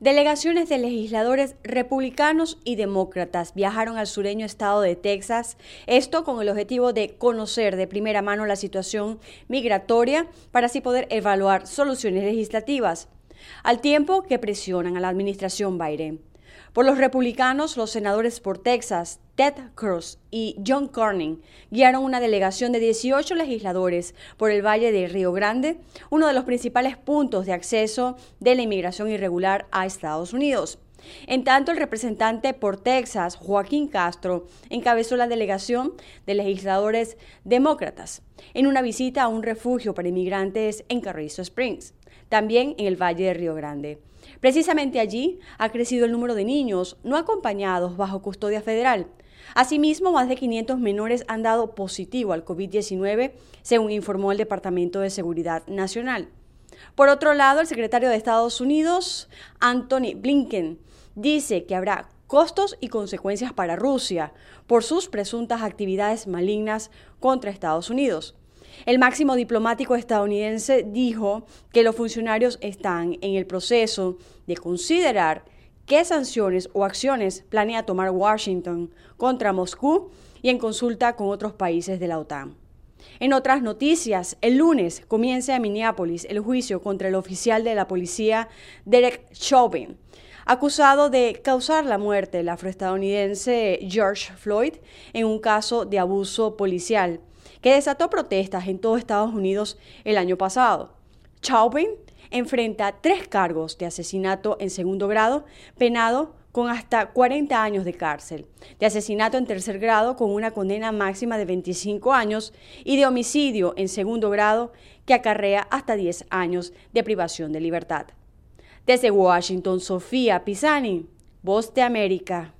Delegaciones de legisladores republicanos y demócratas viajaron al sureño estado de Texas, esto con el objetivo de conocer de primera mano la situación migratoria para así poder evaluar soluciones legislativas, al tiempo que presionan a la administración Biden. Por los republicanos, los senadores por Texas, Ted Cruz y John Cornyn, guiaron una delegación de 18 legisladores por el Valle de Río Grande, uno de los principales puntos de acceso de la inmigración irregular a Estados Unidos. En tanto, el representante por Texas, Joaquín Castro, encabezó la delegación de legisladores demócratas en una visita a un refugio para inmigrantes en Carrizo Springs, también en el Valle de Río Grande. Precisamente allí ha crecido el número de niños no acompañados bajo custodia federal. Asimismo, más de 500 menores han dado positivo al COVID-19, según informó el Departamento de Seguridad Nacional. Por otro lado, el secretario de Estados Unidos, Anthony Blinken, dice que habrá costos y consecuencias para Rusia por sus presuntas actividades malignas contra Estados Unidos. El máximo diplomático estadounidense dijo que los funcionarios están en el proceso de considerar qué sanciones o acciones planea tomar Washington contra Moscú y en consulta con otros países de la OTAN. En otras noticias, el lunes comienza en Minneapolis el juicio contra el oficial de la policía Derek Chauvin, acusado de causar la muerte del afroestadounidense George Floyd en un caso de abuso policial que desató protestas en todo Estados Unidos el año pasado. Chauvin enfrenta tres cargos de asesinato en segundo grado, penado con hasta 40 años de cárcel, de asesinato en tercer grado con una condena máxima de 25 años y de homicidio en segundo grado que acarrea hasta 10 años de privación de libertad. Desde Washington, Sofía Pisani, Voz de América.